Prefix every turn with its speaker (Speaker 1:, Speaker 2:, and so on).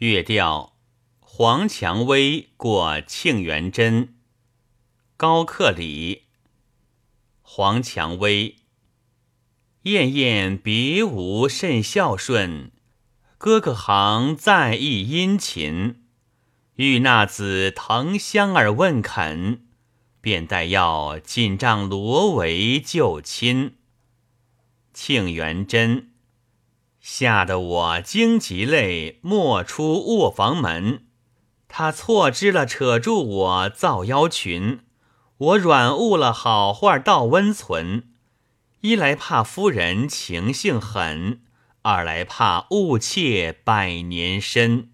Speaker 1: 月调：黄蔷薇过沁园真。高克礼。黄蔷薇，燕燕别无甚孝顺，哥哥行在意殷勤。欲纳子藤香而问肯，便待要锦帐罗帷就亲。庆元真，吓得我惊极泪，莫出卧房门。他错知了，扯住我造妖群。我软误了好话道温存，一来怕夫人情性狠，二来怕误妾百年身。